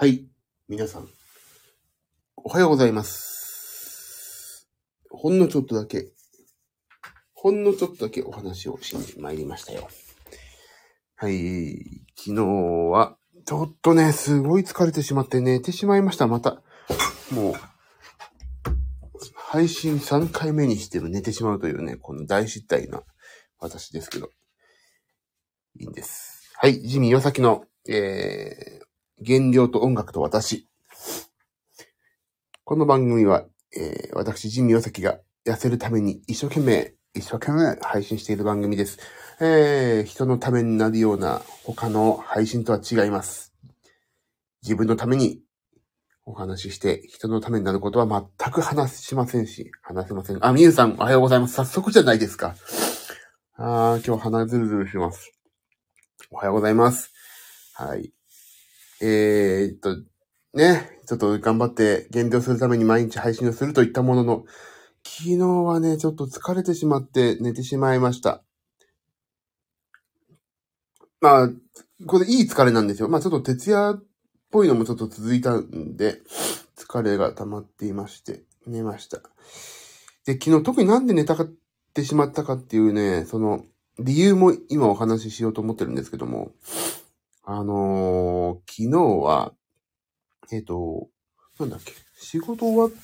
はい。皆さん、おはようございます。ほんのちょっとだけ、ほんのちょっとだけお話をしに参りましたよ。はい。昨日は、ちょっとね、すごい疲れてしまって寝てしまいました。また、もう、配信3回目にしても寝てしまうというね、この大失態な私ですけど。いいんです。はい。ジミー岩崎の、えー、原料と音楽と私。この番組は、えー、私、ジミー岩崎が痩せるために一生懸命、一生懸命配信している番組です。えー、人のためになるような他の配信とは違います。自分のためにお話しして、人のためになることは全く話しませんし、話せません。あ、みゆさん、おはようございます。早速じゃないですか。あー、今日鼻ズルズルします。おはようございます。はい。えー、っと、ね、ちょっと頑張って減量するために毎日配信をするといったものの、昨日はね、ちょっと疲れてしまって寝てしまいました。まあ、これいい疲れなんですよ。まあちょっと徹夜っぽいのもちょっと続いたんで、疲れが溜まっていまして、寝ました。で、昨日特になんで寝たかってしまったかっていうね、その、理由も今お話ししようと思ってるんですけども、あのー昨日は、えっ、と、なんだっけ、仕事終わって、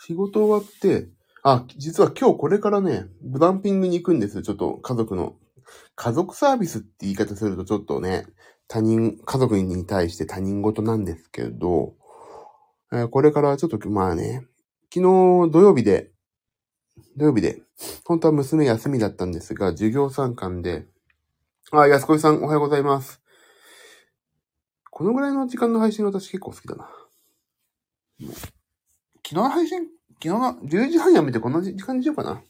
仕事終わって、あ、実は今日これからね、グランピングに行くんですよ。ちょっと家族の。家族サービスって言い方するとちょっとね、他人、家族に対して他人事なんですけど、えーこれからちょっと、まあね、昨日土曜日で、土曜日で、本当は娘休みだったんですが、授業参観で、あ、安子さんおはようございます。このぐらいの時間の配信私結構好きだな。昨日の配信、昨日の10時半やめてこの時間にしようかな。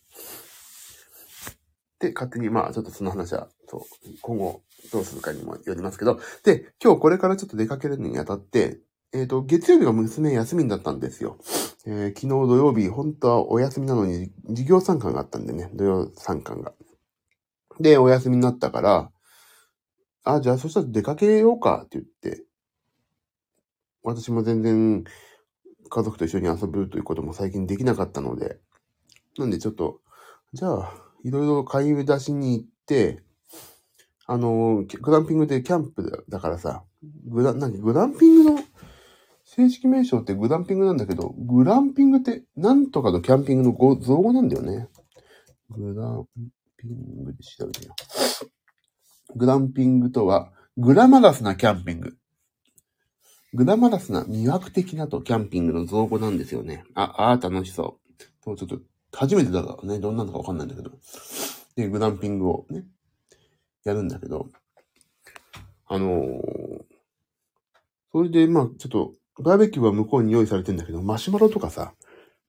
で、勝手に、まあ、ちょっとその話は、そう、今後どうするかにもよりますけど、で、今日これからちょっと出かけるのにあたって、えっ、と、月曜日が娘休みだったんですよ。えー昨日土曜日、本当はお休みなのに、授業参観があったんでね、土曜参観が。で、お休みになったから、あ、じゃあそしたら出かけようかって言って、私も全然家族と一緒に遊ぶということも最近できなかったので、なんでちょっと、じゃあ、いろいろ買い出しに行って、あの、グランピングでキャンプだからさ、グラ、なんかグランピングの正式名称ってグランピングなんだけど、グランピングってなんとかのキャンピングの造語なんだよね。グランピングで調べてみよう。グランピングとは、グラマラスなキャンピング。グラマラスな魅惑的なとキャンピングの造語なんですよね。あ、あー楽しそう。そうちょっと、初めてだからね、どんなのかわかんないんだけど。で、グランピングをね、やるんだけど、あのーそれで、まあ、ちょっと、バーベキューは向こうに用意されてんだけど、マシュマロとかさ、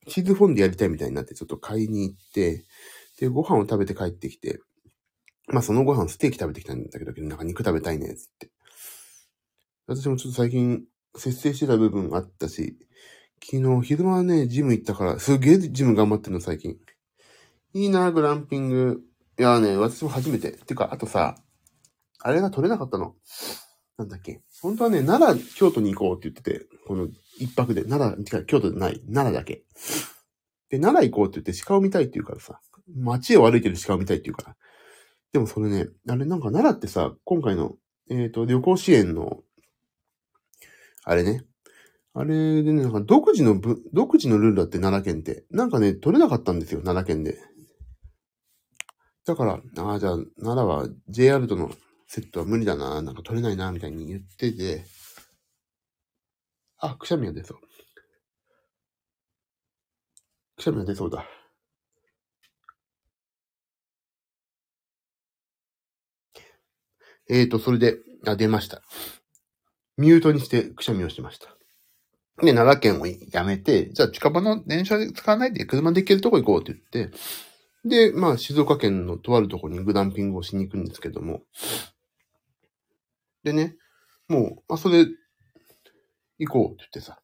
チーズフォンデュやりたいみたいになって、ちょっと買いに行って、で、ご飯を食べて帰ってきて、まあ、そのご飯ステーキ食べてきたんだけど、なんか肉食べたいね、つって。私もちょっと最近、節制してた部分あったし、昨日昼間はね、ジム行ったから、すげえジム頑張ってるの、最近。いいな、グランピング。いやね、私も初めて。てか、あとさ、あれが取れなかったの。なんだっけ。本当はね、奈良、京都に行こうって言ってて、この一泊で、奈良、違う、京都でない、奈良だけ。で、奈良行こうって言って鹿を見たいって言うからさ、街を歩いてる鹿を見たいって言うから。でもそれね、あれなんか奈良ってさ、今回の、えっ、と、旅行支援の、あれね。あれでね、なんか独自のぶ、独自のルールだって奈良県って。なんかね、取れなかったんですよ、奈良県で。だから、ああ、じゃあ、奈良は JR とのセットは無理だな、なんか取れないな、みたいに言ってて、あ、くしゃみが出そう。くしゃみが出そうだ。えーと、それで、あ、出ました。ミュートにしてくしゃみをしてました。で、奈良県をやめて、じゃあ近場の電車で使わないで車で行けるとこ行こうって言って、で、まあ、静岡県のとあるとこにグランピングをしに行くんですけども、でね、もう、まあ、それ、行こうって言ってさ。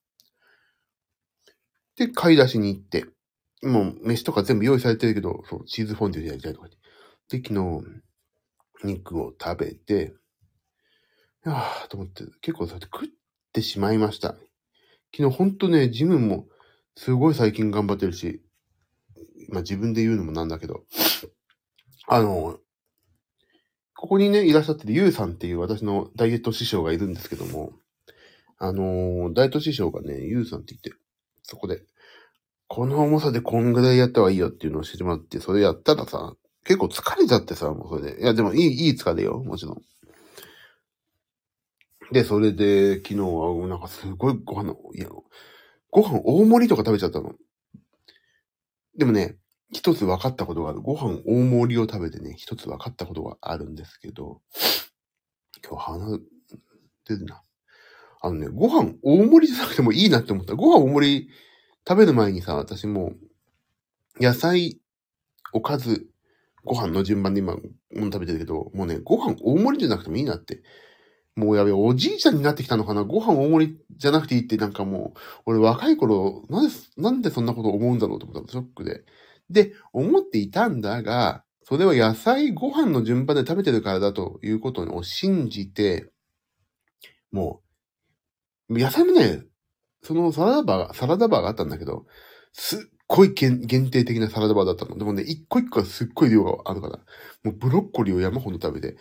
で、買い出しに行って、もう、飯とか全部用意されてるけど、そう、チーズフォンデュでやりたいとかって。で、昨日、肉を食べて、やーと思って、結構そうやって食ってしまいました。昨日ほんとね、ジムもすごい最近頑張ってるし、まあ自分で言うのもなんだけど、あの、ここにね、いらっしゃってるゆうさんっていう私のダイエット師匠がいるんですけども、あのーダイエット師匠がね、ゆうさんって言って、そこで、この重さでこんぐらいやった方がいいよっていうのを教えてもらって、それやったらさ、結構疲れちゃってさ、もうそれで。いや、でもいい、いい疲れよ、もちろん。で、それで、昨日は、なんかすごいご飯の、いや、ご飯大盛りとか食べちゃったの。でもね、一つ分かったことがある。ご飯大盛りを食べてね、一つ分かったことがあるんですけど、今日鼻出るな。あのね、ご飯大盛りじゃなくてもいいなって思った。ご飯大盛り食べる前にさ、私も、野菜、おかず、ご飯の順番で今、もの食べてるけど、もうね、ご飯大盛りじゃなくてもいいなって。もうやべえ、おじいちゃんになってきたのかな？ご飯大盛りじゃなくていいってなんかもう、俺若い頃、なんで、なんでそんなこと思うんだろうと思ったの、ショックで。で、思っていたんだが、それは野菜ご飯の順番で食べてるからだということを信じて、もう、野菜もね、そのサラダバーが、サラダバーがあったんだけど、すっごい限定的なサラダバーだったの。でもね、一個一個がすっごい量があるから、もうブロッコリーを山ほど食べて、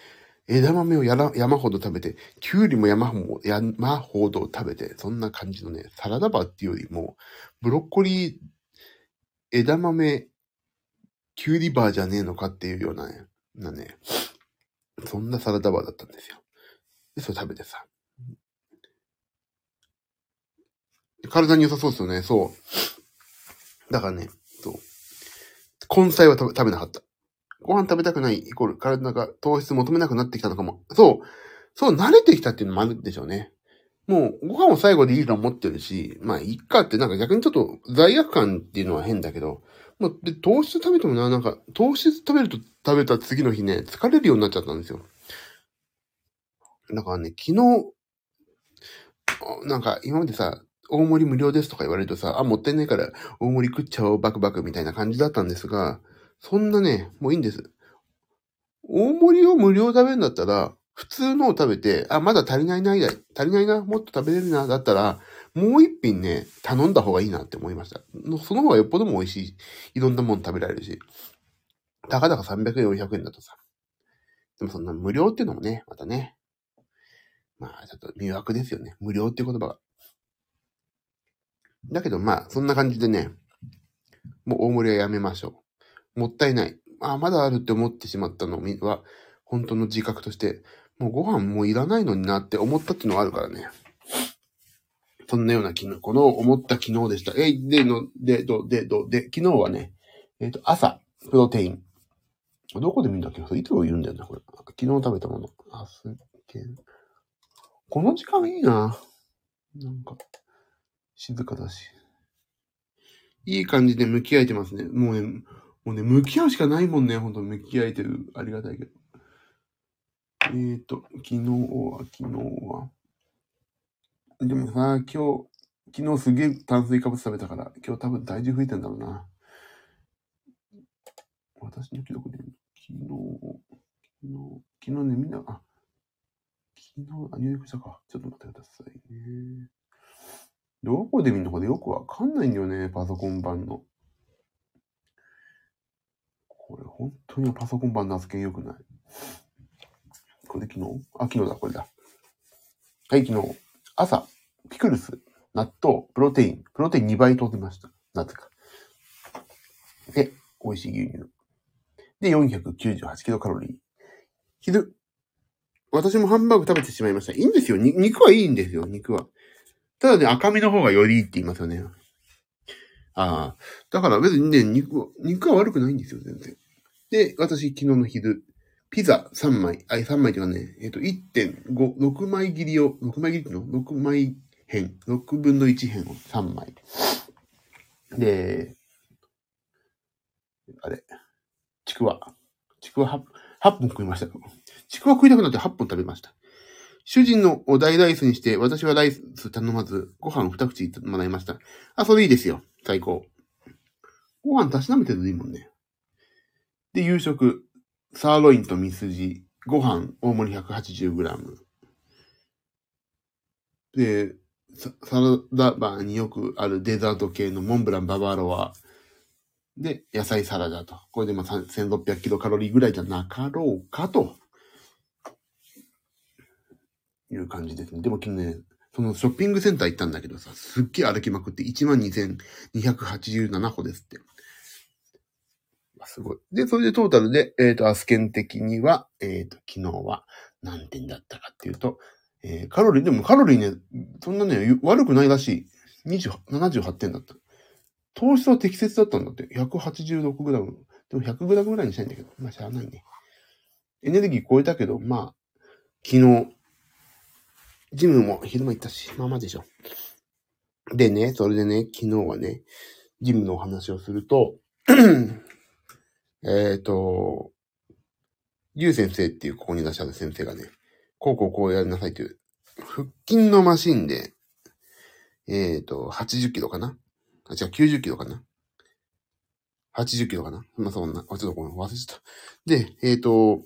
枝豆をやら山ほど食べて、きゅうりも山ほ山ほど食べて、そんな感じのね、サラダバーっていうよりも、ブロッコリー、枝豆、きゅうりバーじゃねえのかっていうようなね、なね、そんなサラダバーだったんですよ。で、それ食べてさ。体に良さそうですよね、そう。だからね、そう。根菜は食べなかった。ご飯食べたくないイコール体が糖質求めなくなってきたのかも。そう。そう、慣れてきたっていうのもあるでしょうね。もう、ご飯を最後でいいと思ってるし、まあ、いっかって、なんか逆にちょっと罪悪感っていうのは変だけど、まあ、で、糖質食べてもな、なんか、糖質食べると食べた次の日ね、疲れるようになっちゃったんですよ。だからね、昨日、なんか、今までさ、大盛り無料ですとか言われるとさ、あ、もったいないから大盛り食っちゃおう、バクバクみたいな感じだったんですが、そんなね、もういいんです。大盛りを無料食べるんだったら、普通のを食べて、あ、まだ足りないな、足りないな、もっと食べれるな、だったら、もう一品ね、頼んだ方がいいなって思いました。その方がよっぽども美味しい。いろんなもの食べられるし。たかだか300円、400円だとさ。でもそんな無料っていうのもね、またね。まあ、ちょっと迷惑ですよね。無料っていう言葉が。だけどまあ、そんな感じでね、もう大盛りはやめましょう。もったいない。あ、まだあるって思ってしまったのは、本当の自覚として、もうご飯もういらないのになって思ったっていうのがあるからね。そんなような昨日、この思った昨日でした。えい、で、の、で、ど、で、ど、で、昨日はね、えっ、と、朝、プロテイン。どこで見るんだっけ？それいつも言うんだよな、これ。昨日食べたもの。あ、すっげえ。この時間いいな。なんか、静かだし。いい感じで向き合えてますね。もうね、もうね、向き合うしかないもんね。ほんと向き合えてる。ありがたいけど。えーと、昨日は、昨日は。でもさ、今日、昨日すげえ炭水化物食べたから、今日多分体重増えてんだろうな。私の記録で、昨日、昨日、昨日ね、みんな、あ、昨日、あ、入力したか。ちょっと待ってくださいね。どこで見るのかでよくわかんないんだよね、パソコン版の。これ、本当にパソコン版の扱い良くない。これ昨日？あ、昨日だ、これだ。はい、昨日。朝、ピクルス、納豆、プロテイン。プロテイン2倍取ってました。なぜか。で、美味しい牛乳。で、498キロカロリー。昼、私もハンバーグ食べてしまいました。いいんですよ。肉はいいんですよ、肉は。ただね、赤身の方がよりいいって言いますよね。ああ。だから別にね、肉は、肉は悪くないんですよ、全然。で、私、昨日の昼、ピザ3枚、あ、3枚というかね、えっ、と、1.5、6枚切りを、6枚切りっての ?6 枚辺、6分の1辺を3枚。で、あれ、ちくわ。ちくわ 8, 8本食いました。ちくわ食いたくなって8本食べました。主人のお大ライスにして、私はライス頼まず、ご飯2口もらいました。あ、それいいですよ。最高。ご飯たしなめてるといいもんね。で、夕食、サーロインとミスジ、ご飯、大盛り 180g。で、サラダバーによくあるデザート系のモンブランババロア。で、野菜サラダと。これでまあ1600キロカロリーぐらいじゃなかろうかと。いう感じですね。でも昨日ね、そのショッピングセンター行ったんだけどさ、すっげえ歩きまくって12,287歩ですって。すごい。で、それでトータルで、えっ、と、アスケン的には、えっ、と、昨日は何点だったかっていうと、えーカロリー、でもカロリーね、そんなね、悪くないらしい。20 78点だった。糖質は適切だったんだって。186グラム。でも100グラムぐらいにしたいんだけど。まあ、しゃあないね。エネルギー超えたけど、まあ、昨日、ジムも昼間行ったし、まあまあでしょ。でね、それでね、昨日はね、ジムのお話をすると、えっと、ゆう先生っていうここにいらっしゃる先生がね、こうこうこうやりなさいという、腹筋のマシンで、えっ、と、80キロかな？あ、違う、90キロかな ?80 キロかな？まあ、そんな、ちょっとごめん、忘れちゃった。で、えっ、と、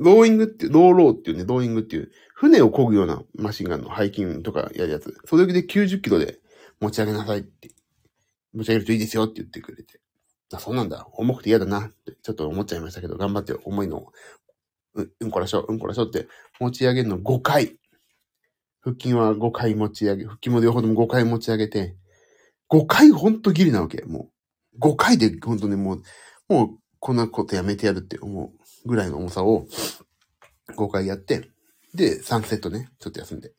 ローイングって、ローローっていうね、ローイングっていう、船を漕ぐようなマシンがあるの、背筋とかやるやつ。それで90キロで持ち上げなさいって、持ち上げるといいですよって言ってくれて。あ、そうなんだ。重くて嫌だなって、ちょっと思っちゃいましたけど、頑張って重いのを、う、うんこらしょ、うんこらしょって持ち上げるの5回。腹筋は5回持ち上げ、腹筋も両方とも5回持ち上げて、5回ほんとギリなわけ。もう、5回でほんとね、もう、もう、こんなことやめてやるって思うぐらいの重さを5回やって、で、3セットね、ちょっと休んで。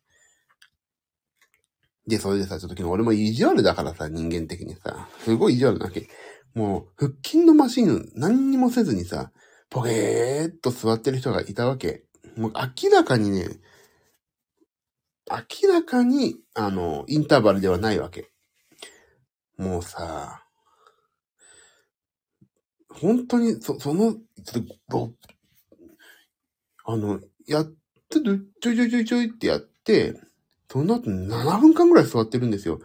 で、それでさ、ちょっと昨日俺も意地悪だからさ、人間的にさ、すごい意地悪なわけ。もう、腹筋のマシン何にもせずにさ、ポケーっと座ってる人がいたわけ。もう明らかにね、明らかに、あの、インターバルではないわけ。もうさ、本当に、そ、その、あの、やって、ちょいちょいちょいちょいってやって、その後7分間ぐらい座ってるんですよ。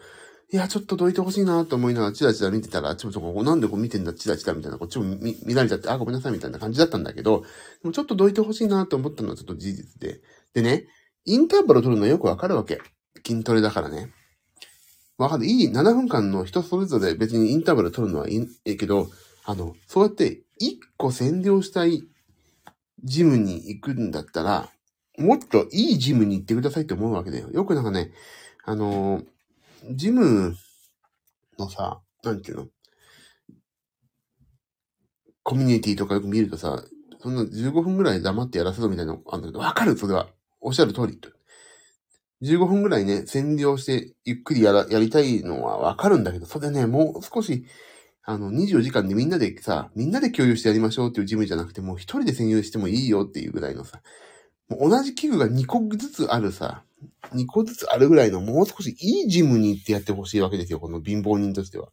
いや、ちょっとどいてほしいなと思いながら、チラチラ見てたら、あっちもちょこなんでこう見てんだ、チラチラみたいな、こっちも見見られちゃって、あ、ごめんなさいみたいな感じだったんだけど、でもちょっとどいてほしいなと思ったのはちょっと事実で。でね、インターバルを取るのはよくわかるわけ。筋トレだからね。わかる？いい、7分間の人それぞれ別にインターバルを取るのはいいいいけど、あの、そうやって1個占領したいジムに行くんだったら、もっといいジムに行ってくださいって思うわけだよ。よくなんかね、あのジムのさ、なんていうの？コミュニティとかよく見るとさ、そんな15分ぐらい黙ってやらせろみたいなのあるんだけど、わかる？それは。おっしゃる通り。15分ぐらいね、占領してゆっくりやら、やりたいのはわかるんだけど、それね、もう少し、あの、24時間でみんなでさ、みんなで共有してやりましょうっていうジムじゃなくて、もう一人で占有してもいいよっていうぐらいのさ、もう同じ器具が2個ずつあるさ、2個ずつあるぐらいのもう少しいいジムに行ってやってほしいわけですよ、この貧乏人としては。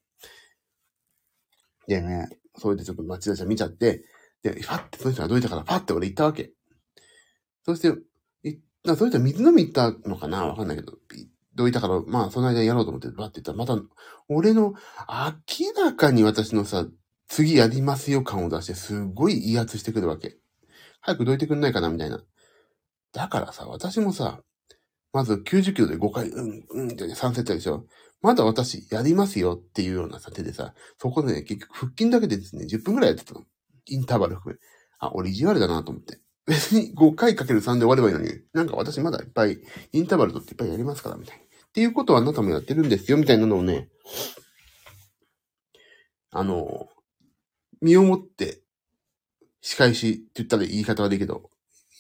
でね、それでちょっと町田ちゃん見ちゃって、で、ファってその人がどいたから、パって俺行ったわけ。そして、いなその人は水飲み行ったのかなわかんないけど、どいたから、まあ、その間やろうと思って、バって言ったら、また、俺の、明らかに私のさ、次やりますよ感を出して、すごい威圧してくるわけ。早くどいてくんないかなみたいな。だからさ、私もさ、まず90キロで5回、うん、うんって3セットでしょ。まだ私やりますよっていうようなさ、手でさ、そこでね、結局腹筋だけでですね、10分くらいやってたの。インターバル含め。あ、俺意地悪だなと思って。別に5回かける3で終わればいいのに、なんか私まだいっぱい、インターバルとっていっぱいやりますから、みたいな。っていうことはあなたもやってるんですよ、みたいなのをね、あの、身をもって、仕返しって言ったら言い方悪いけど、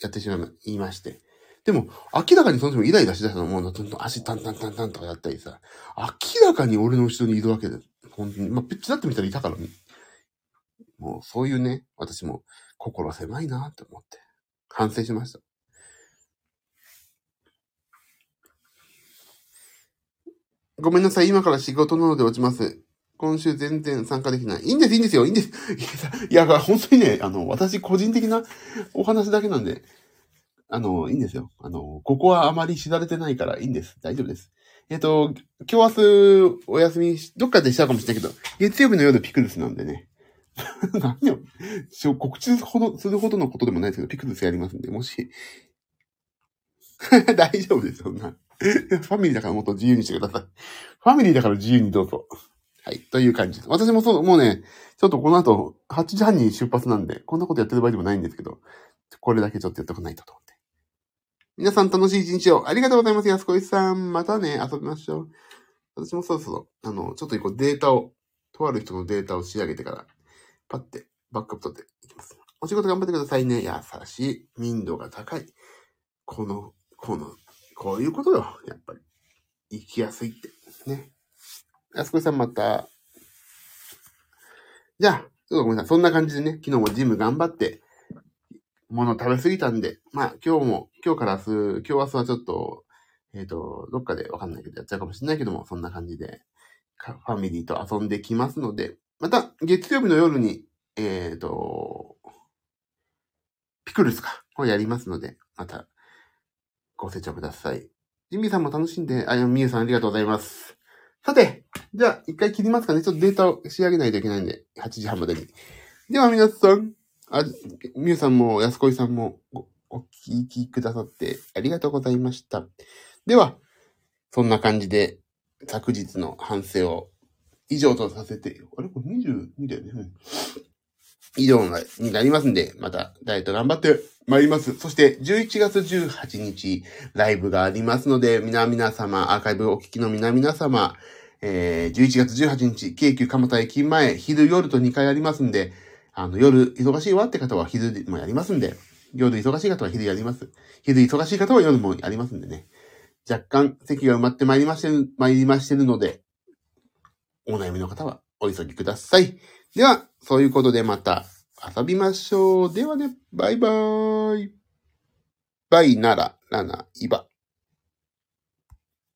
やってしまい、言いまして。でも、明らかにその人もイライラしだしたのもう、どんどん足タンタンタンタンとかやったりさ、明らかに俺の後ろにいるわけで、本当に。まあ、ちらっと見たらいたから。もう、そういうね、私も心狭いなって思って、反省しました。ごめんなさい、今から仕事なので落ちます。今週全然参加できない。いいんです、いいんですよ、いいんです。いや、いや本当にね、あの、私個人的なお話だけなんで、あの、いいんですよ。あの、ここはあまり知られてないからいいんです。大丈夫です。えっ、と、今日明日お休みし、どっかでしたかもしれないけど、月曜日の夜ピクルスなんでね。何を、しょ告知ほど、するほどのことでもないですけど、ピクルスやりますんで、もし、大丈夫です、そんな。ファミリーだからもっと自由にしてください。ファミリーだから自由にどうぞ。はい。という感じです。私もそう、もうね、ちょっとこの後、8時半に出発なんで、こんなことやってる場合でもないんですけど、これだけちょっとやっておかないとと思って。皆さん楽しい一日をありがとうございます。安子さん。またね、遊びましょう。私もそろそろ、あの、ちょっとこうデータを、とある人のデータを仕上げてから、パッてバックアップ取っていきます。お仕事頑張ってくださいね。優しい。民度が高い。この、この、こういうことよ。やっぱり。生きやすいって。ね。安子さんまた。じゃあ、ちょっとごめんなさい。そんな感じでね、昨日もジム頑張って、物食べ過ぎたんで、まあ今日も、今日から明日、今日明日はちょっと、えっ、ー、と、どっかでわかんないけどやっちゃうかもしれないけども、そんな感じで、ファミリーと遊んできますので、また月曜日の夜に、えっ、ー、と、ピクルスか、をやりますので、また、ご清聴ください。ジミーさんも楽しんで、あ、みゆさんありがとうございます。さて、じゃあ、一回切りますかね。ちょっとデータを仕上げないといけないんで、8時半までに。では皆さん、あ、みゆさんも、安子さんもお、お聞きくださってありがとうございました。では、そんな感じで、昨日の反省を以上とさせて、あれ？これ22だよね。以上になりますんで、またダイエット頑張ってまいります。そして、11月18日、ライブがありますので、皆々様、アーカイブお聞きの皆々様、えー、11月18日、京急蒲田駅前、昼夜と2回ありますんで、あの、夜忙しいわって方は昼もやりますんで、夜忙しい方は昼やります。昼忙しい方は夜もやりますんでね。若干席が埋まってまいりましてる、参りましてるので、お悩みの方はお急ぎください。では、そういうことでまた遊びましょう。ではね、バイバーイ。バイなら、ラナ、イバ。